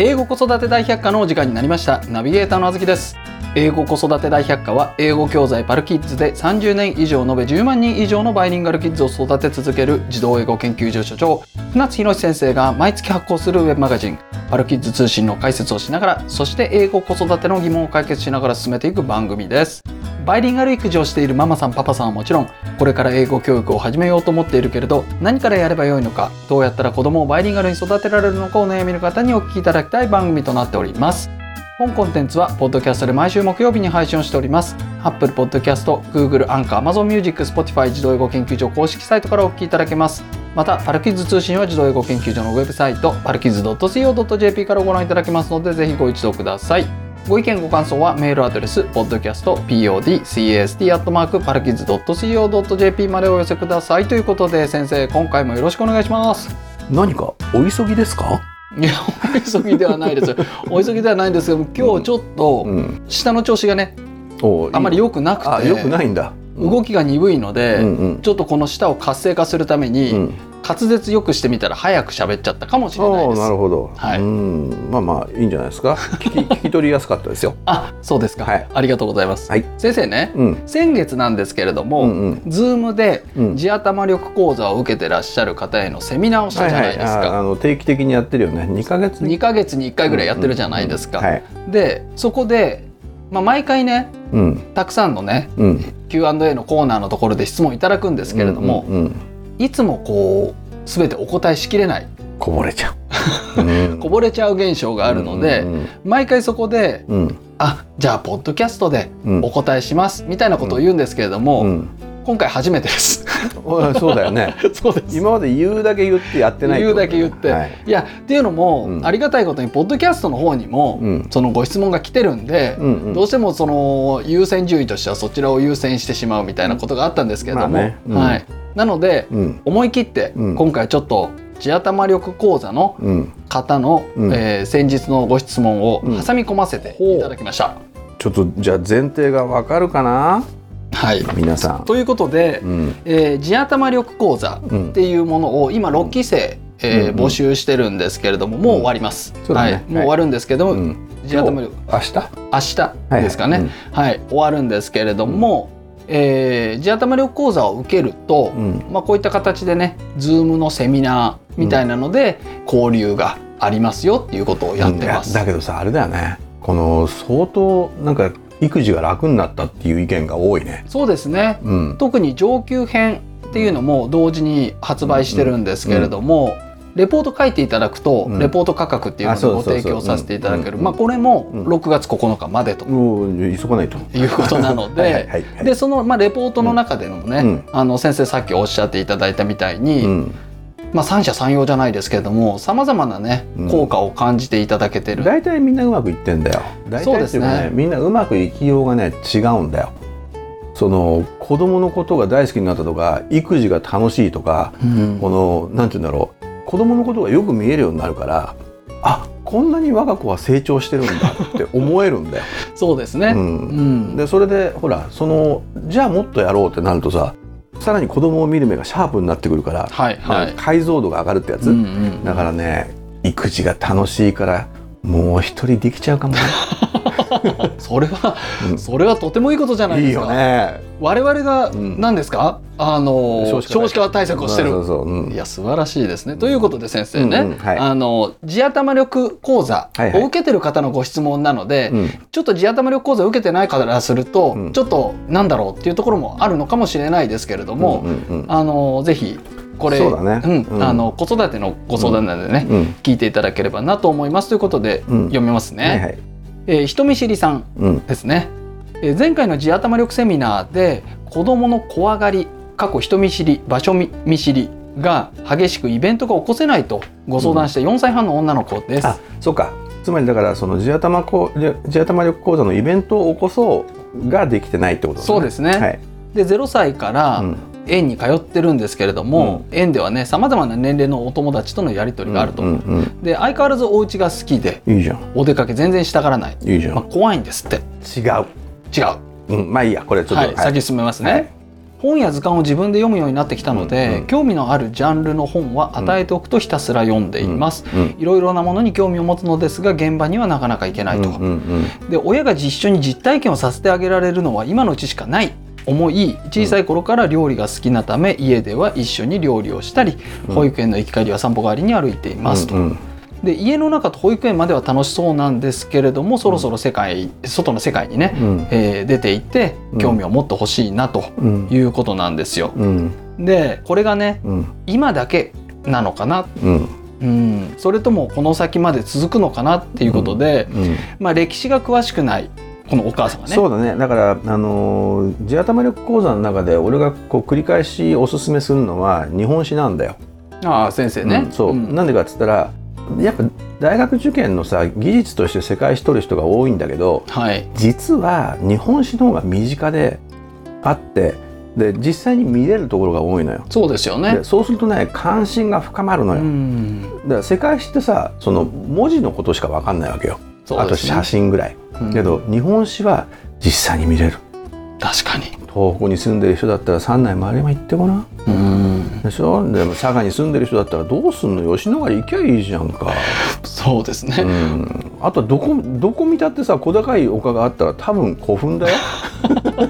英語子育て大百科のお時間になりました。ナビゲーターのあずきです。英語子育て大百科は英語教材パルキッズで30年以上延べ10万人以上のバイリンガルキッズを育て続ける児童英語研究所所長船津博先生が毎月発行するウェブマガジン。パルキッズ通信の解説をしながらそして英語子育ての疑問を解決しながら進めていく番組です。バイリンガル育児をしているママさんパパさんはもちろんこれから英語教育を始めようと思っているけれど何からやればよいのかどうやったら子供をバイリンガルに育てられるのかお悩みの方にお聞きいただきたい番組となっております。本コンテンツはポッドキャストで毎週木曜日に配信をしております。Apple Podcast、Google、アンカー、Amazon Music、Spotify 児童英語研究所公式サイトからお聞きいただけます。またパルキッズ通信は児童英語研究所のウェブサイトパルキッズ .co.jp からご覧いただけますのでぜひご一読ください。ご意見ご感想はメールアドレス podcastpodcast.parkids.co.jp までお寄せください。ということで先生今回もよろしくお願いします。何かお急ぎですか？いやお急ぎではないです。よお急ぎではないんですけど今日ちょっとうん。下の調子がねおあまり良くなくて。あよくないんだ動きが鈍いので、うんうん。ちょっとこの舌を活性化するために、うん。滑舌よくしてみたら早く喋っちゃったかもしれないです。なるほど、はい。うん。まあまあいいんじゃないですか？聞き 聞き取りやすかったですよ。あそうですか、はい。ありがとうございます、はい。先生ねうん。先月なんですけれども、うんうん。ズームでうん。地頭力講座を受けてらっしゃる方へのセミナーをしたじゃないですか、ああの定期的にやってるよね。2ヶ月2ヶ月に1回ぐらいやってるじゃないですか、はい。でそこで、まあ、毎回ねうん。たくさんのねうん。Q&A のコーナーのところで質問いただくんですけれども、うんうんうんいつもこう全てお答えしきれない。こぼれちゃう、うん。こぼれちゃう現象があるので、うん毎回そこでうんうん「あじゃあポッドキャストでうん。お答えします」みたいなことを言うんですけれども、うん。今回初めてです。おそうだよね。そうです。今まで言うだけ言ってやってない言うだけ言って、はい。い、やっていうのも、うん。ありがたいことにポッドキャストの方にも、うん。そのご質問が来てるんで、うんうん。どうしてもその優先順位としてはそちらを優先してしまうみたいなことがあったんですけれども、まあね。うん。はい、なのでうん。思い切ってうん。今回ちょっと地頭力講座のうん。方の、うん。えー先日のご質問をうん。挟み込ませていただきました。ちょっとじゃあ前提がわかるかな？はい、皆さん。ということで、うん。えー地頭力講座うん。っていうものを今6期生、えーうんうん。募集してるんですけれどももう終わります、そうだね。はい、もう終わるんですけど、うん。地頭力明日？明日ですかね。はい、終わるんですけれども、えー地頭力講座を受けると、うん。まあ、こういった形でね Zoom のセミナーみたいなので交流がありますよっていうことをやってます。いやだけどさあれだよね。この相当なんか育児が楽になったっていう意見が多いね。そうですね。うん。特に上級編っていうのも同時に発売してるんですけれども、レポート書いていただくと、うん。レポート価格っていうのをご提供させていただける、うんまあ、これもうん。6月9日までと。もう急がないと。いうことなので。はいでその、まあ、レポートの中でのね、うん。あの先生さっきおっしゃっていただいたみたいに、うんまあ、三者三様じゃないですけれどもさまざまなねうん。効果を感じていただけてる、大体みんなうまくいってんだよ。大体っていうかそうですねみんなうまくいきようがね違うんだよ。その子供のことが大好きになったとか育児が楽しいとかうん。このなんて言うんだろう。子供のことがよく見えるようになるからあこんなに我が子は成長してるんだって思えるんだよ。そうですね、ううんん、でそれでほらそのじゃあもっとやろうってなるとささらに子供を見る目がシャープになってくるから、はいはい、解像度が上がるってやつ、うんうん。だからね育児が楽しいからもう一人できちゃうかもね。それは、うん。それはとてもいいことじゃないいいですか。よね。我々がうん。何ですか、あの少子化少子化対策をしてる。そうそうそううん。いや素晴らしいですね。ということで先生ね、うんうんはい。あの地頭力講座はいはい。を受けてる方のご質問なので、うん。ちょっと地頭力講座を受けてない方からすると、うん。ちょっとなんだろうっていうところもあるのかもしれないですけれども、うんうんあのぜひこれね。んうん。あの子育てのご相談なのでね、うん。聞いていただければなと思います。ということで、うん。読みますね。はいはいえー人見知りさんうん。ですね、えー前回の地頭力セミナーで子どもの怖がり過去人見知り場所見見知りが激しくイベントが起こせないとご相談した4歳半の女の子です。あそうか。つまりだからその地頭こ地地頭力講座のイベントを起こそうができてないってことだね。そうですね。はい。で0歳からうん園に通ってるんですけれども、園ではねさまざまな年齢のお友達とのやり取りがあると、うんうんで相変わらずお家が好きでうんいいじゃん。お出かけ全然したがらない、まあ、いいじゃん。怖いんですって。違う。違う、うんまあいいやこれちょっと。はい、先進めますね、はい。本や図鑑を自分で読むようになってきたので、うんうん。興味のあるジャンルの本は与えておくとひたすら読んでいます、うんいろいろなものに興味を持つのですが現場にはなかなか行けないと、うんうんで親が実緒に実体験をさせてあげられるのは今のうちしかない思い小さい頃から料理が好きなため家では一緒に料理をしたりうん。保育園の行き帰りは散歩代わりに歩いていますと。で家の中と保育園までは楽しそうなんですけれどもそろそろ世界外の世界にね、うん。えー出ていってうん。興味を持ってほしいなとうん。いうことなんですよ。うん。でこれがねうん。今だけなのかな、うん。うん、それともこの先まで続くのかなっていうことで、うん。まあ、歴史が詳しくないこのお母さんがねそうだねだからあのー地頭力講座の中で俺がこう繰り返しおすすめするのは日本史なんだよ。ああ先生ね、うんそう、んなんでかっつったらやっぱ大学受験のさ技術として世界史取る人が多いんだけどはい実は日本史の方が身近であってで実際に見れるところが多いのよ。そうですよねで。そうするとね関心が深まるのうよ。ん、だから世界史ってさその文字のことしか分かんないわけよ。あと写真ぐらい。うんけど日本史は実際に見れる。確かに。東北に住んでる人だったら三内丸山行ってごらん。うん、でしょ？でも佐賀に住んでる人だったらどうすんの？吉野ヶ里行きゃいいじゃんか。そうですね。うん、あとどこどこ見たってさ小高い丘があったら多分古墳だよ。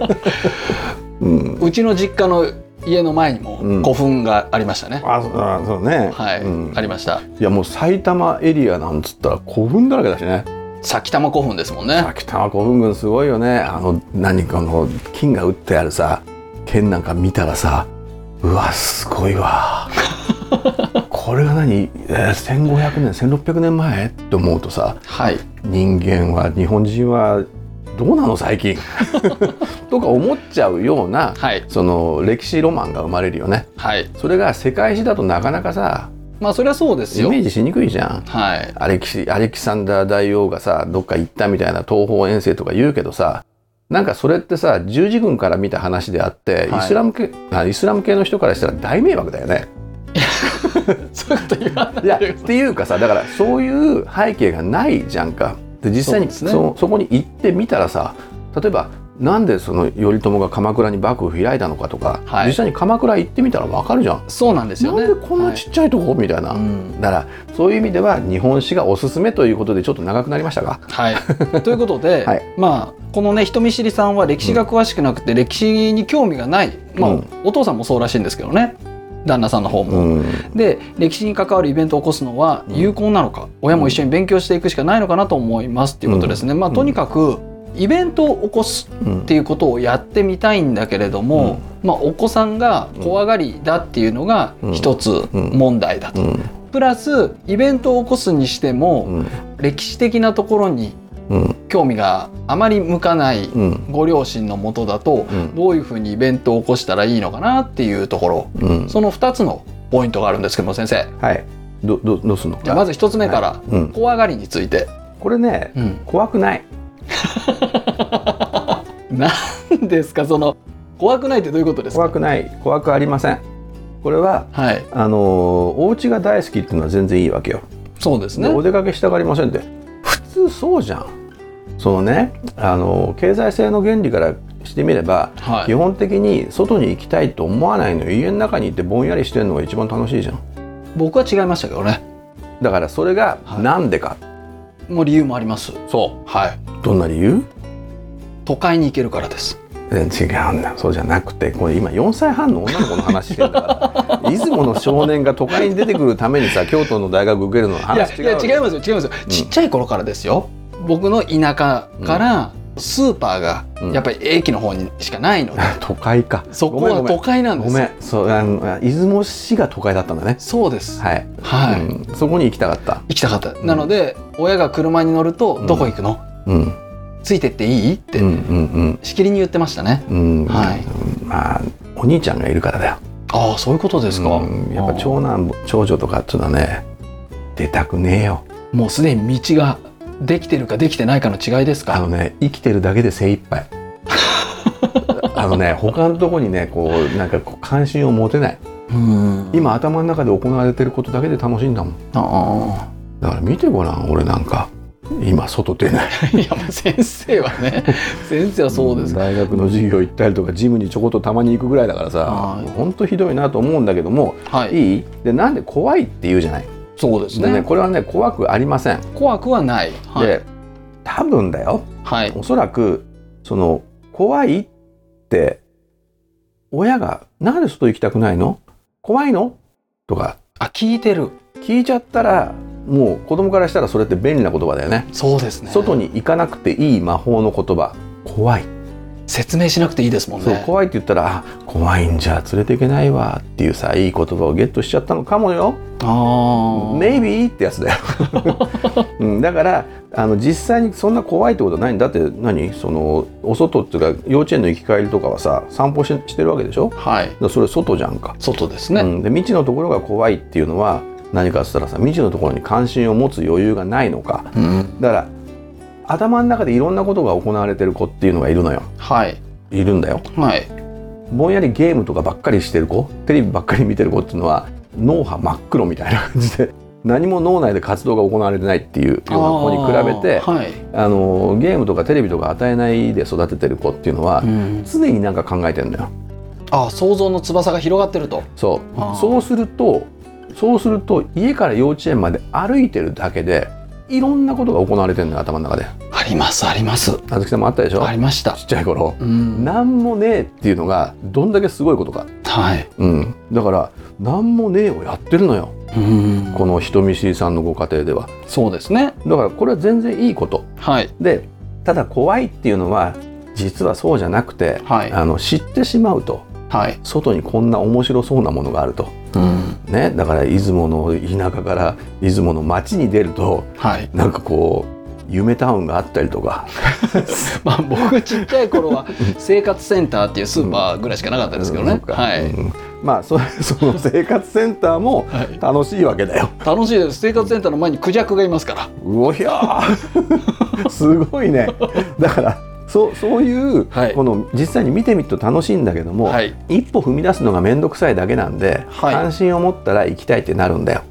うん、うちの実家の家の前にもうん古墳がありましたね。あそうあそうね。はい、うんありました。いやもう埼玉エリアなんつったら古墳だらけだしね。埼玉古墳ですもんね。秋田古墳群すごいよね。あの何かの金が打ってあるさ剣なんか見たらさうわすごいわ。これが何、えー、1500年1600年前？って思うとさはい。人間は日本人はどうなの最近？とか思っちゃうようなはい。その歴史ロマンが生まれるよねはい。それが世界史だとなかなかさまあそれはそうですよイメ。ージしにくいじゃんはい。アレキシアレキサンダー大王がさどっか行ったみたいな東方遠征とか言うけどさなんかそれってさ十字軍から見た話であって、はいイスラム系あイスラム系の人からしたら大迷惑だよね。そういうこと言わないいやでっていうかさだからそういう背景がないじゃんか。で実際にそ,、ねそこに行ってみたらさ例えばなんでその頼朝が鎌倉に幕府開いたのかとか、はい実際に鎌倉行ってみたらわかるじゃん。そうなんですよね。なんでこんなちっちゃいとこ、みたいな。うんだからそういう意味では日本史がおすすめということでちょっと長くなりましたが。はい、ということで、はいまあこのね人見知りさんは歴史が詳しくなくて歴史に興味がない、まあうんお父さんもそうらしいんですけどね旦那さんの方も。うんで歴史に関わるイベントを起こすのは有効なのか、親も一緒に勉強していくしかないのかなと思いますっていうことですね。まあとにかくイベントを起こすうんっていうことをやってみたいんだけれども、まあ、お子さんが怖がりだっていうのが一つ問題だと。うん。プラスイベントを起こすにしても、うん。歴史的なところにうん。興味があまり向かないうん。ご両親のもとだと、うん。どういうふうにイベントを起こしたらいいのかなっていうところ。うん。その2つのポイントがあるんですけども先生。はい。どどどうすんの？じゃあまず1つ目から、うん、怖がりについて、これねうん、怖くない 何ですか？その怖くないってどういうことですか？怖くない。怖くありません。これははい。あのーお家が大好きっていうのは全然いいわけよ、そうですね。でお出かけしたがりませんって。普通そうじゃん。そのね。あのー経済性の原理からしてみればはい。基本的に外に行きたいと思わないのよ。家の中にいてぼんやりしてるのが一番楽しいじゃん。僕は違いましたけどね。だからそれがはい。なんでか、もう理由もあります。そう。はい。どんな理由？都会に行けるからです。え違うんだそうじゃなくてこれ今4歳半の女の子の話してんだから。出雲の少年が都会に出てくるためにさ京都の大学受けるの話違ういや違いますよ違いますよ、ちっちゃい頃からですよ。僕の田舎からスーパーがうん。やっぱり駅の方にしかないので、都会か。そこは都会なんです。ごめん。そうあの出雲市が都会だったんだね。そうです。はい、はい、うん。そこに行きたかった。行きたかった、なので親が車に乗るとうん「どこ行くの、うん。ついてっていい?」ってうんうんしきりに言ってましたね、うん。うんはい。まあお兄ちゃんがいるからだよ。ああそういうことですか、うん。やっぱ長男長女とかっていうのはね出たくねえよ。もうすでに道ができてるかできてないかの違いですか？あのね生きてるだけで精一杯。あのね他のとこにねこうなんかこう関心を持てない。うん。今頭の中で行われてることだけで楽しいんだもん。あだから見てごらん俺なんか。今外出ない。いや先生はね 先生はそうです。大学の授業行ったりとかジムにちょこっとたまに行くぐらいだからさはい。本当ひどいなと思うんだけども、はい。いい？でなんで怖いって言うじゃないそうですね。でね。これはね怖くありません、怖くはない。はい。で多分だよ。はい。おそらくその怖いって親が「なんで外行きたくないの？怖いの?」とか。あ聞いてる。聞いちゃったらもう子供からしたらそれって便利な言葉だよね。そうですね。外に行かなくていい魔法の言葉。怖い、説明しなくていいですもんね。怖いって言ったらあ怖いんじゃ連れていけないわっていうさいい言葉をゲットしちゃったのかもよ。ああ maybe ってやつだよ、うん、だからあの実際にそんな怖いってことはない。んだって何？そのお外っていうか幼稚園の行き帰りとかはさ散歩ししてるわけでしょ？はい。らそれ外じゃんか、外ですね、うん、で未知のところが怖いっていうのは何かっつったらさ未知のところに関心を持つ余裕がないのか。うん。だから頭の中でいろんなことが行われてる子っていうのがいるのよ。はい。いるんだよ。はい。ぼんやりゲームとかばっかりしてる子テレビばっかり見てる子っていうのは脳波真っ黒みたいな感じで 何も脳内で活動が行われてないっていうような子に比べてあーはい、あのゲームとかテレビとか与えないで育ててる子っていうのはうん、常になんか考えてんだよ。あ想像の翼が広がってると。そう。そうするとそうすると家から幼稚園まで歩いてるだけでいろんなことが行われてるのよ頭の中で。ありますありますあずきさんもあったでしょ？ありましたちっちゃい頃。うんなんもねえっていうのがどんだけすごいことか。はいうん、だからなんもねえをやってるのようんこの人見知りさんのご家庭では。そうですねだからこれは全然いいこと。はいでただ怖いっていうのは実はそうじゃなくて、はいあの知ってしまうとはい、外にこんな面白そうなものがあると。うん、ね、だから出雲の田舎から出雲の町に出るとはい。なんかこう夢タウンがあったりとか。まあ僕ちっちゃい頃は生活センターっていうスーパーぐらいしかなかったですけどね、うんはい、うん。まあそ その生活センターもはい。楽しいわけだよ。楽しいです。生活センターの前にクジャクがいますから。うおひゃー。すごいね。だからそうそういう、はい。この実際に見てみると楽しいんだけども、はい。一歩踏み出すのが面倒くさいだけなんで、はい。関心を持ったら行きたいってなるんだよ。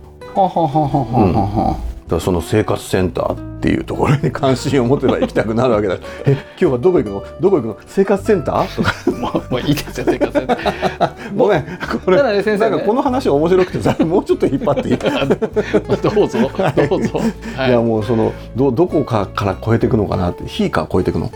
だその生活センターっていうところに関心を持てば行きたくなるわけだ。え今日はどこ行くの？どこ行くの？生活センター？とか。もうもういいですよ生活センター。ごめん。これただね先生ね。なんかこの話面白くてさもうちょっと引っ張っていい？どうぞ。どうぞ、はい。いやもうそのどどこかから越えていくのかなって。火から越えていくの？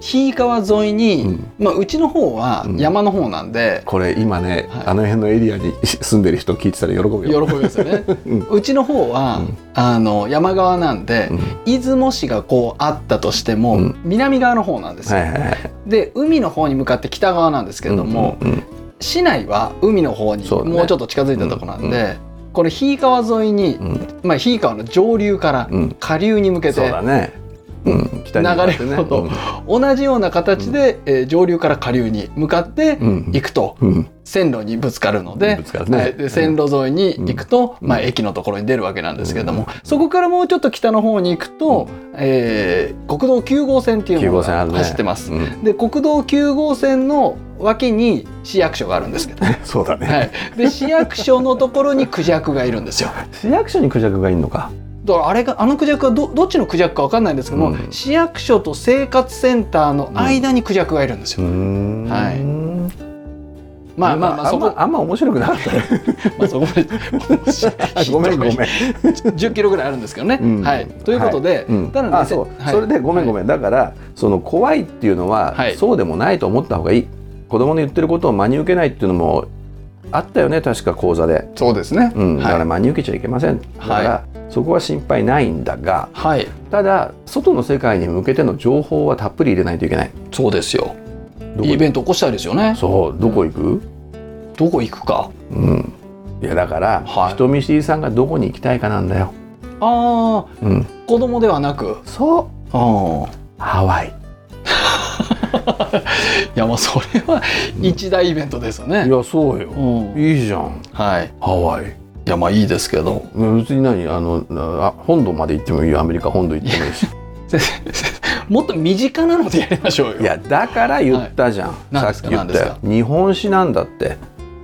日川沿いに、うん。まあ、うちの方はうん。山の方なんで、これ今ね、はい。あの辺のエリアに 住んでる人聞いてたら喜ぶよ。喜びですよね、うん。うちの方は、うん。あの山側なんで、うん。出雲市がこうあったとしても、うん。南側の方なんですよ、はいはいはい。で海の方に向かって北側なんですけれども、うんうん市内は海の方にもうちょっと近づいたところなんで、うんこれ日井川沿いに、うん。まあ、日井川の上流からうん。下流に向けそうてだね。うん、流れるほど同じような形で、えー上流から下流に向かってうん。行くと、うん。線路にぶつかるのでで線路沿いに行くと、うん。まあ、駅のところに出るわけなんですけれども、そこからもうちょっと北の方に行くと、えー国道9号線っていう9のが。走ってます。うん。で国道9号線の脇に市役所があるんですけど、そうだね。はい、で市役所のところにクジャクがいるんですよ。市役所にクジャクがいるのか。だからあれがあのクジャクはどどっちのクジャクかわかんないんですけども、うん。市役所と生活センターの間にクジャクがいるんですよ。うーん。はい。まあまあまあそこ。あんまあんま面白くなかったね。まあそこ。までごめんごめん。10キロぐらいあるんですけどね。うん。はい、ということで、うん。ただねあそう、はい。それでごめんごめん、だからその怖いっていうのは、はい。そうでもないと思った方がいい。子供の言ってることを真に受けないっていうのもあったよね確か講座で、そうですね。うん、だからはい、真に受けちゃいけません。だから、そこは心配ないんだがはい、ただ外の世界に向けての情報はたっぷり入れないといけない。そうですよ。イベント起こしたいですよね。そう。どこ行く、どこ行くか。うん、いやだから、はい。人見知りさんがどこに行きたいかなんだよ、ああ、うん、子供ではなく、そう。ああ、ハワイ。いやもうそれは一大イベントですよね。いやそうよ。うん、いいじゃん。はい。ハワイいやまあいいですけど。別に何？あのあ本土まで行ってもいいよ。アメリカ本土行ってもいいし。もっと身近なのでやりましょうよ。いやだから言ったじゃん、何ですか？さっき言った何よ日本史なんだって。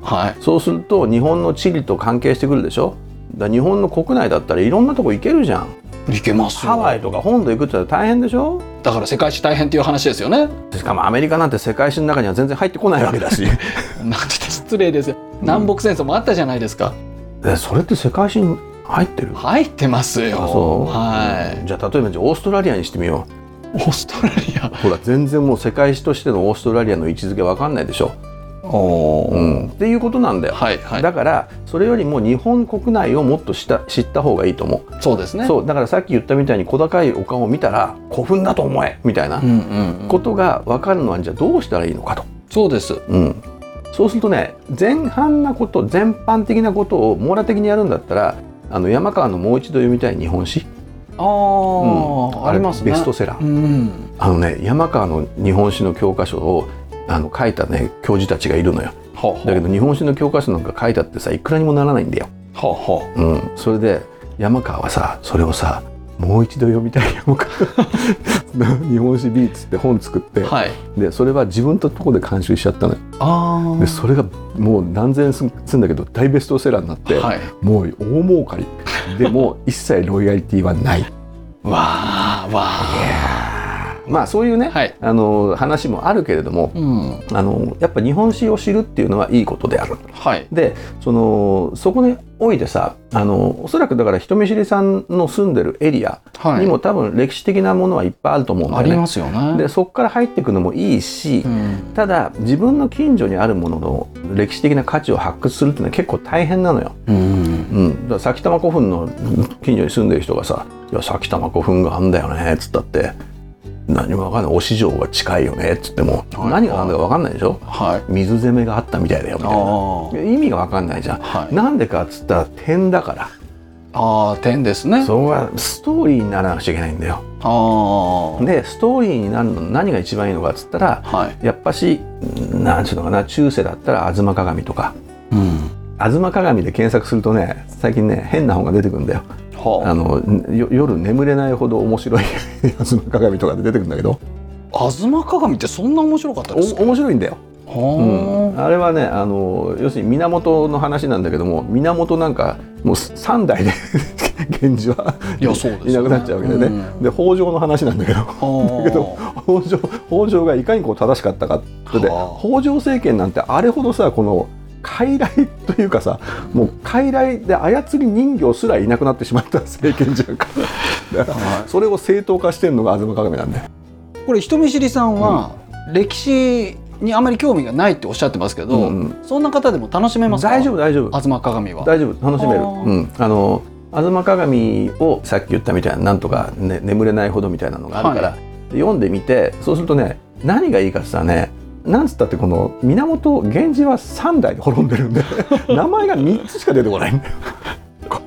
はい。そうすると日本の地理と関係してくるでしょ？だ日本の国内だったらいろんなとこ行けるじゃん。いけますよ。ハワイとか本土行くって大変でしょ？だから世界史大変っていう話ですよね。しかもアメリカなんて世界史の中には全然入ってこないわけだし。なんて失礼ですよ。南北戦争もあったじゃないですか、えそれって世界史に入ってる？入ってますよ。はい。じゃあ例えばじゃあオーストラリアにしてみよオーストラリア？うほら全然もう世界史としてのオーストラリアの位置づけわかんないでしょ、おー。うん、っていうことなんだよ、はいはい。だからそれよりも日本国内をもっとした知った方がいいと思う。そうですね。そう。だからさっき言ったみたいに小高いお顔を見たら古墳だと思えみたいなことが分かるのはじゃあどうしたらいいのかと、そうです。うん、そうするとね前半なこと全般的なことを網羅的にやるんだったらあの山川のもう一度読みたい日本史、あー、うん。ありますね。ベストセラー、うんあのね山川の日本史の教科書をあの書いたね教授たちがいるのよ。ほうほう。だけど日本史の教科書なんか書いたってさいくらにもならないんだよ、ほうほうん、それで山川はさそれをさもう一度読みたい山川 日本史 B っつって本作って、うはい。でそれは自分のとこで監修しちゃったのよ。ああでそれがもう何千円すんだけど大ベストセラーになって、はい。もう大儲かり。でも一切ロイヤリティはない。わあわあまあそういうね、はい。あの話もあるけれどもうん。あのやっぱ日本史を知るっていうのはいいことである。はい。でそのそこにおいてさあのおそらくだから人見知りさんの住んでるエリアはい。にも多分歴史的なものはいっぱいあると思うんだありよね。ますよね。でそこから入っていくのもいいし、うん。ただ自分の近所にあるものの歴史的な価値を発掘するっていうのは結構大変なのよ。うん。うん、だから埼玉古墳の近所に住んでる人がさ「いや埼玉古墳があんだよね」っつったって何も分かんない。お市場が近いよね。っつっても、はい。何が何だか分かんないでしょ。はい。水攻めがあったみたいだよみたいな。あ意味が分かんないじゃん、はい。なんでかっつったら点だから。ああ点ですね。そこがストーリーにならなくちゃいけないんだよ。ああ。でストーリーになるの何が一番いいのかっつったらはい。やっぱしなんちゅうのかな中世だったら「吾妻鏡」とか。うん「吾妻鏡」で検索するとね最近ね変な本が出てくるんだよ。はあのよ夜眠れないほど面白い 「吾妻鏡」とかで出てくるんだけど。あ東鏡ってそんな面白かったですか？お面白いんだよ、うん。はあれはねあの要するに源の話なんだけども源なんかもう3代で 源氏はいいやそうですよね。いなくなっちゃうわけでね、うん。で北条の話なんだけど。だけど北条北条がいかにこう正しかったかそれではあ。北条政権なんてあれほどさこの傀儡というかさもう傀儡で操り人形すらいなくなってしまった 政権じゃんかそれを正当化してるのが東鏡なんだよ。これ人見知りさんは歴史にあまり興味がないっておっしゃってますけど、うんうん。そんな方でも楽しめますか？大丈夫大丈夫。東鏡は。大丈夫。楽しめる。うん。あの東鏡をさっき言ったみたいななんとか、ね、眠れないほどみたいなのがあるから、はで読んでみてそうするとね何がいいかって言ったらねなんつったってこの源源氏は3代で滅んでるんで 名前が3つしか出てこない。んだよ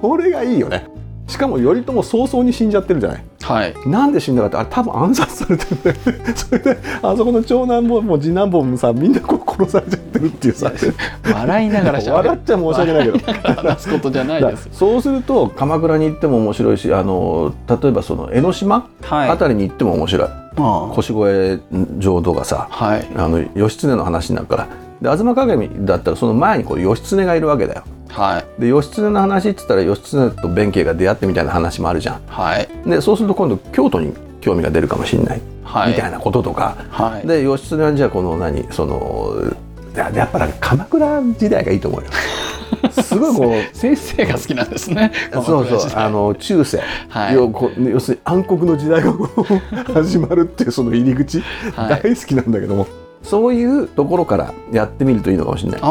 これがいいよねしかも頼朝早々に死んじゃってるじゃない。はい。なんで死んだかってあれ多分暗殺されてるんだよね。それであそこの長男坊も次男坊もさみんなこう殺されちゃってるっていうさ。笑いながら笑っちゃ申し訳ないけど。話すことじゃないだですそうすると鎌倉に行っても面白いしあの例えばその江ノ島はい。あたりに行っても面白い、あ腰越城とかさあはい。あの義経の話になるから。で東鏡だったらその前にこう義経がいるわけだよはい。で義経の話っつったら義経と弁慶が出会ってみたいな話もあるじゃん。はい。でそうすると今度京都に興味が出るかもしれない、はい。みたいなこととか。はい。で義経はじゃあこの何そのややっぱり鎌倉時代がいいと思うよ。すごいこう 先生が好きなんですね。そうそうあの中世、はい。要要するに暗黒の時代が始まるっていうその入り口、はい。大好きなんだけども。そういうところからやってみるといいのかもしれない。あ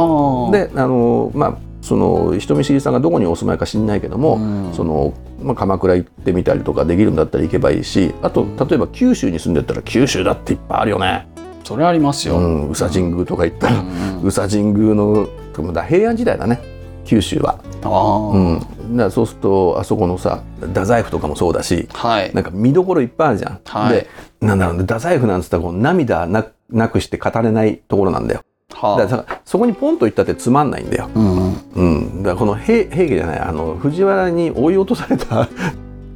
あであのまあその人見知りさんがどこにお住まいか知んないけども、うん。そのまあ、鎌倉行ってみたりとかできるんだったら行けばいいしあとうん。例えば九州に住んでったら九州だっていっぱいあるよね。それありますよ、うん、宇佐神宮とか行ったら、うん。宇佐神宮のだ平安時代だね。九州は。ああ、うん、だそうするとあそこのさ太宰府とかもそうだしはい。なんか見どころいっぱいあるじゃん。はい。でなんだろうね太宰府なんつったらこう涙ななくして語れないところなんだよ。はだからさそこにポンと行ったってつまんないんだよ。うん、うん、だからこの平平家じゃないあの藤原に追い落とされたあ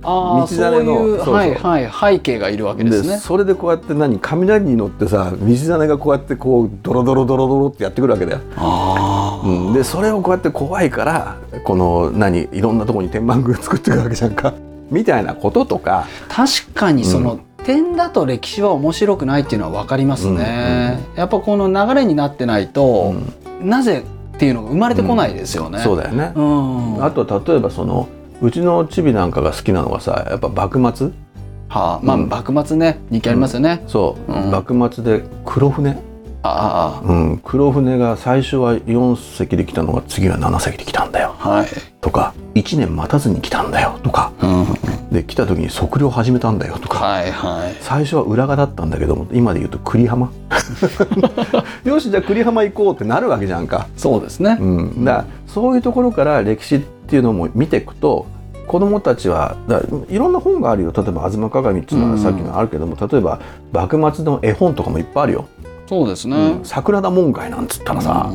あ道真のはいはい背景がいるわけですね。それでこうやって何雷に乗ってさ道真がこうやってこうドロドロドロドロってやってくるわけだよ。あうん、でそれをこうやって怖いからこの何いろんなとこに天満宮作ってるわけじゃんか。みたいなこととか。確かにその、点だと歴史は面白くないっていうのは分かりますね、やっぱこの流れになってないと、なぜっていうのが生まれてこないですよね、そうだよね、うん、あと例えばそのうちのチビなんかが好きなのがさやっぱ幕末？はあ、まあ、うん。幕末ね。人気ありますよね、そう、うん。幕末で黒船、あうん、黒船が最初は4隻で来たのが次は7隻で来たんだよ。あはい、とか1年待たずに来たんだよ。とか。うん、で来た時に測量始めたんだよとか。はいはい。最初は浦賀だったんだけども今で言うと栗浜。よしじゃあ栗浜行こうってなるわけじゃんか、そうですね、うん、だそういうところから歴史っていうのも見ていくと子供たちはだいろんな本があるよ。例えば「吾妻鏡」っていうのはさっきのあるけども、例えば幕末の絵本とかもいっぱいあるよ。そうですね、うん。桜田門外なんつったらさ、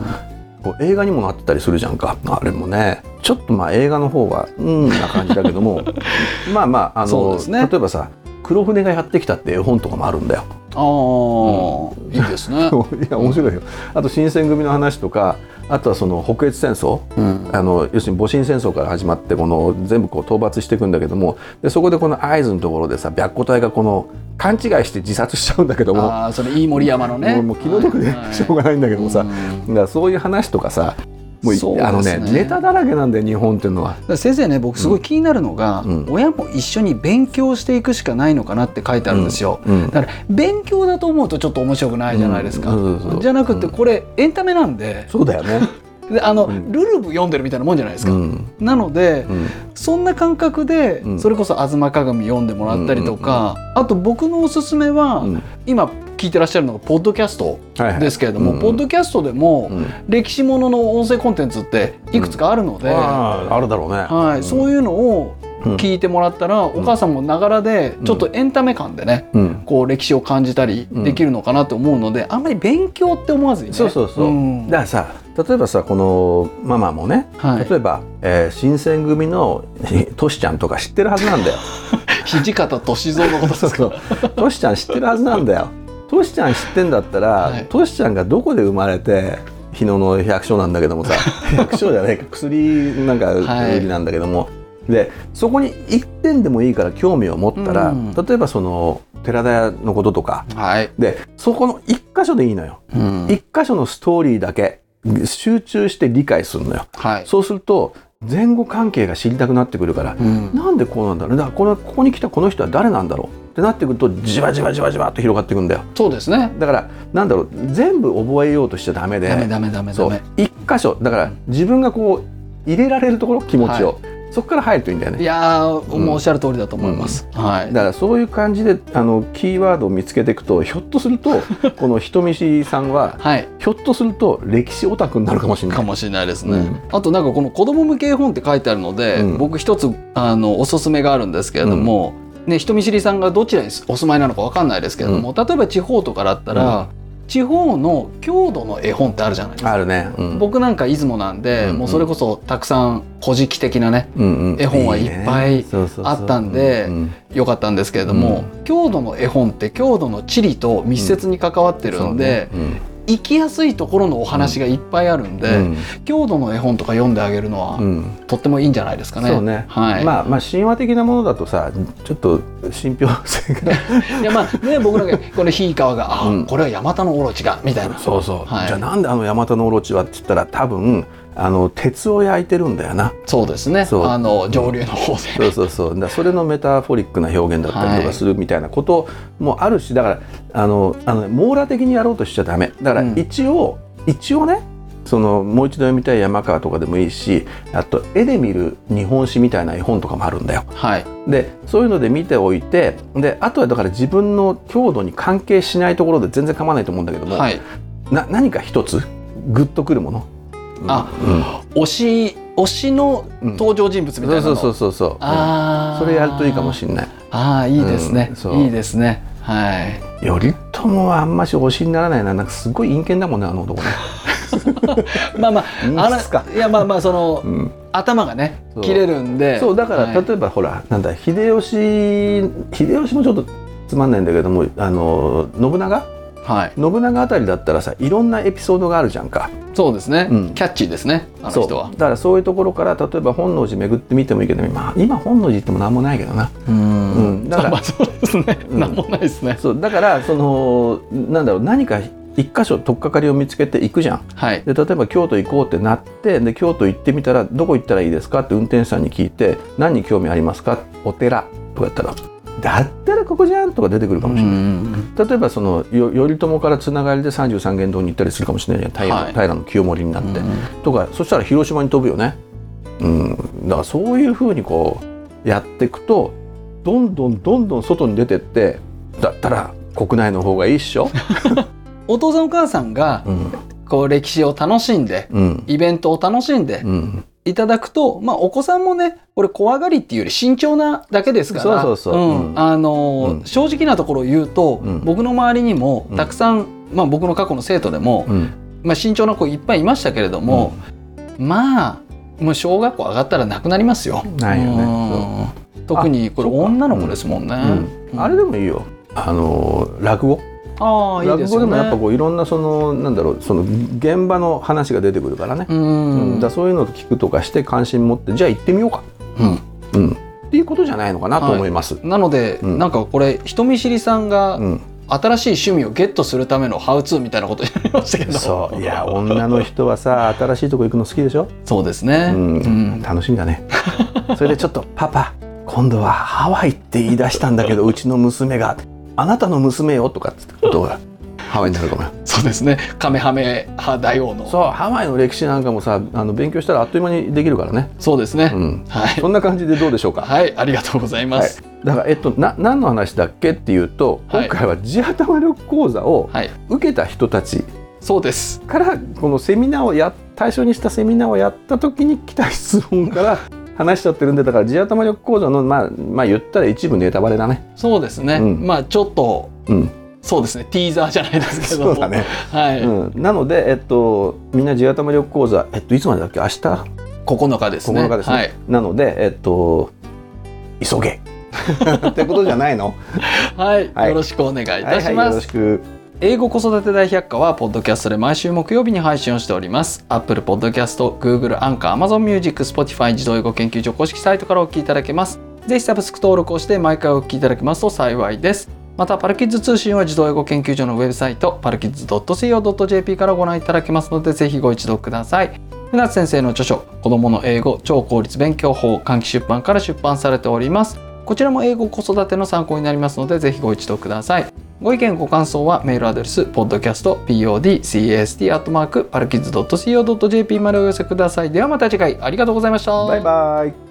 こう映画にもなってたりするじゃんか。あれもね。ちょっとまあ映画の方はうんな感じだけども。まあまああの、ね。例えばさ黒船がやってきたって絵本とかもあるんだよ。あですね、いや面白いよ。あと新選組の話とかあとはその北越戦争。うん、あの要するに戊辰戦争から始まってこの全部こう討伐していくんだけどもでそこでこの会津のところでさ白虎隊がこの勘違いして自殺しちゃうんだけども。ああそれ飯盛山のね。もう気の毒ではい。しょうがないんだけどもさ、うん。だからそういう話とかさもうね。あのねネタだらけなんだよ日本っていうのは。先生ね僕すごい気になるのが、うん。親も一緒に勉強していくしかないのかなって書いてあるんですよ、うん。だから勉強だと思うとちょっと面白くないじゃないですか、じゃなくてこれエンタメなんで。そうだよね。であの、うん。ルルブ読んでるみたいなもんじゃないですか、うん。なので、うん。そんな感覚で、うん。それこそ「吾妻鏡」読んでもらったりとか、あと僕のおすすめは、うん。今聞いてらっしゃるのがポッドキャストはいはい。ですけれども、うんポッドキャストでも、うん。歴史ものの音声コンテンツっていくつかあるので、あああるだろうね。はいそういうのを聞いてもらったら、お母さんもながらでちょっとエンタメ感でね、うん。こう歴史を感じたりできるのかなと思うので、あん。まり勉強って思わずにね。そうそうそう。ん。だからさ例えばさこのママもね、はい。例えば、えー新選組のトシちゃんとか知ってるはずなんだよ。土方歳三のことですか？トシちゃん知ってるはずなんだよ。トシちゃん知ってんだったら、はい。トシちゃんがどこで生まれて日野の百姓なんだけどもさ。百姓じゃないか。薬なんかはい。売りなんだけども、でそこに一点でもいいから興味を持ったら、うん。例えばその寺田屋のこととか。はい、でそこの一箇所でいいのよ。うん。一箇所のストーリーだけ集中して理解するのよ。はい。そうすると前後関係が知りたくなってくるから、うん。なんでこうなんだろう。だからこのここに来たこの人は誰なんだろうってなってくるとじわじわじわじわっと広がっていくんだよ。そうですね。だからなんだろう全部覚えようとしちゃダメでダメダメダメダメ。一箇所だから自分がこう入れられるところ気持ちを、そこから入るといいんだよね。いやー、もうおっしゃる通りだと思います、はい。だからそういう感じであのキーワードを見つけていくとひょっとすると この人見知りさんははい。ひょっとすると歴史オタクになるかもしれない。かもしれないですね、うん。あとなんかこの子供向け絵本って書いてあるので、うん。僕一つあのおすすめがあるんですけれども、ね、人見知りさんがどちらにお住まいなのかわかんないですけれども、例えば地方とかだったら、地方の郷土の絵本ってあるじゃないですか。あるね、うん。僕なんか出雲なんで、うんもうそれこそたくさん古事記的なねうんうん。絵本はいっぱいあったんでうん良かったんですけれども、郷土の絵本って郷土の地理と密接に関わってるんで、行きやすいところのお話がいっぱいあるんで、うん。郷土の絵本とか読んであげるのは、うん。とってもいいんじゃないですかね。そうね、はい。まあまあ神話的なものだとさちょっと信憑性が。いやまあね僕なんかこのひいかわがあ、うん。これはヤマタノオロチがみたいな。そうそう、はい。じゃあなんであのヤマタノオロチはって言ったら多分あの鉄を焼いてるんだよなそうですね。あの上流の方で。そうそうそうだそれのメタフォリックな表現だったりとかするみたいなこともあるしだからあのあの網羅的にやろうとしちゃダメだからうん一応、一応ねそのもう一度読みたい山川とかでもいいしあと絵で見る日本史みたいな絵本とかもあるんだよ。はい。でそういうので見ておいてであとはだから自分の郷土に関係しないところで全然構わないと思うんだけども、はい。な何か一つ？グッとくるもの？あうん推し推しの登場人物みたいなの。そうそうそうそう。ああ。それやるといいかもしれない。ああいいですねいいですね。はい。頼朝はあんまし推しにならないななんかすごい陰険だもんねあの男ね。まあまああいやまあまあその、うん頭がね切れるんで。そうだから、はい例えばほらなんだ秀吉秀吉もちょっとつまんないんだけどもあの信長はい。信長あたりだったらさいろんなエピソードがあるじゃんか。そうですね、うん。キャッチーですねあのそう。人はだからそういうところから例えば本能寺巡ってみてもいいけど、まあ、今本能寺行っても何もないけどな。うん。うん。だから まあそうですね、うん。なんもないですね。そう。だからそのなんだろう何か一箇所取っかかりを見つけて行くじゃん。はい。で例えば京都行こうってなってで京都行ってみたらどこ行ったらいいですかって運転手さんに聞いて何に興味ありますか？お寺とか言ったらだったらここじゃんとか出てくるかもしれない、うん例えばそのよ頼朝からつながりで三十三間堂に行ったりするかもしれない。平,、はい。平の清盛になって、うん。とかそしたら広島に飛ぶよね。うん。だからそういうふうにこうやっていくとどんどんどんどん外に出てってだったら国内の方がいいっしょ、お父さんお母さんがうん。こう歴史を楽しんでうん。イベントを楽しんでうん、いただくと、まあ、お子さんもねこれ怖がりっていうより慎重なだけですから正直なところを言うと、うん。僕の周りにもうん。たくさん、まあ、僕の過去の生徒でも、うん。まあ、慎重な子いっぱいいましたけれども、まあもう小学校上がったらなくなりますよ。ないよね。うん。特にこれ女の子ですもんね。うん。あれでもいいよ。あの落語？ああいいですよね。落語でもやっぱこういろんなそのなんだろうその現場の話が出てくるからね、うん、うん。だそういうのを聞くとかして関心持ってじゃあ行ってみようか、うん。うん、っていうことじゃないのかなと思います。なので、うん。なんかこれ人見知りさんがうん。新しい趣味をゲットするためのハウツーみたいなことになりましたけど。そう。いや女の人はさ新しいとこ行くの好きでしょ、そうですね、うん。うん。楽しみだね。それでちょっと「パパ今度はハワイって言い出したんだけどうちの娘があなたの娘よ」とかってことが ハワイになるかもよ。そうですね。カメハメ派大王の。そうそうハワイの歴史なんかもさあの勉強したらあっという間にできるからね、ですね、うん、はい。そんな感じでどうでしょうか、はい。ありがとうございまはい。す、だからえっとな何の話だっけっていうとはい。今回は地頭力講座をはい、受けた人たちそうです。からこのセミナーをや対象にしたセミナーをやった時に来た質問から話しちゃってるんでだから地頭力講座のまあまあ言ったら一部ネタバレだね。そうですね、うん。まあちょっとうん、そうですね。ティーザーじゃないですけど。もそうだね。はい、うん、なのでえっとみんな地頭力講座えっといつまでだっけ？明日？9日ですね。9日ですね。はい、なのでえっと急げ。ってことじゃないの？はい。はい。よろしくお願いいはいたします、はいよろしく。英語子育て大百科はポッドキャストで毎週木曜日に配信をしております。Apple Podcast、Google、Anchor、Amazon Music、Spotify 自動英語研究所公式サイトからお聞きいただけます。ぜひサブスク登録をして毎回お聞きいただけますと幸いです。また、パルキッズ通信は自動英語研究所のウェブサイト、パルキッズ .co.jp からご覧いただけますので、ぜひご一読ください。船津先生の著書、子供の英語超効率勉強法、換気出版から出版されております。こちらも英語子育ての参考になりますので、ぜひご一読ください。ご意見ご感想はメールアドレス podcastpodcast.co.jp までお寄せください。ではまた次回ありがとうございました。バイバイ。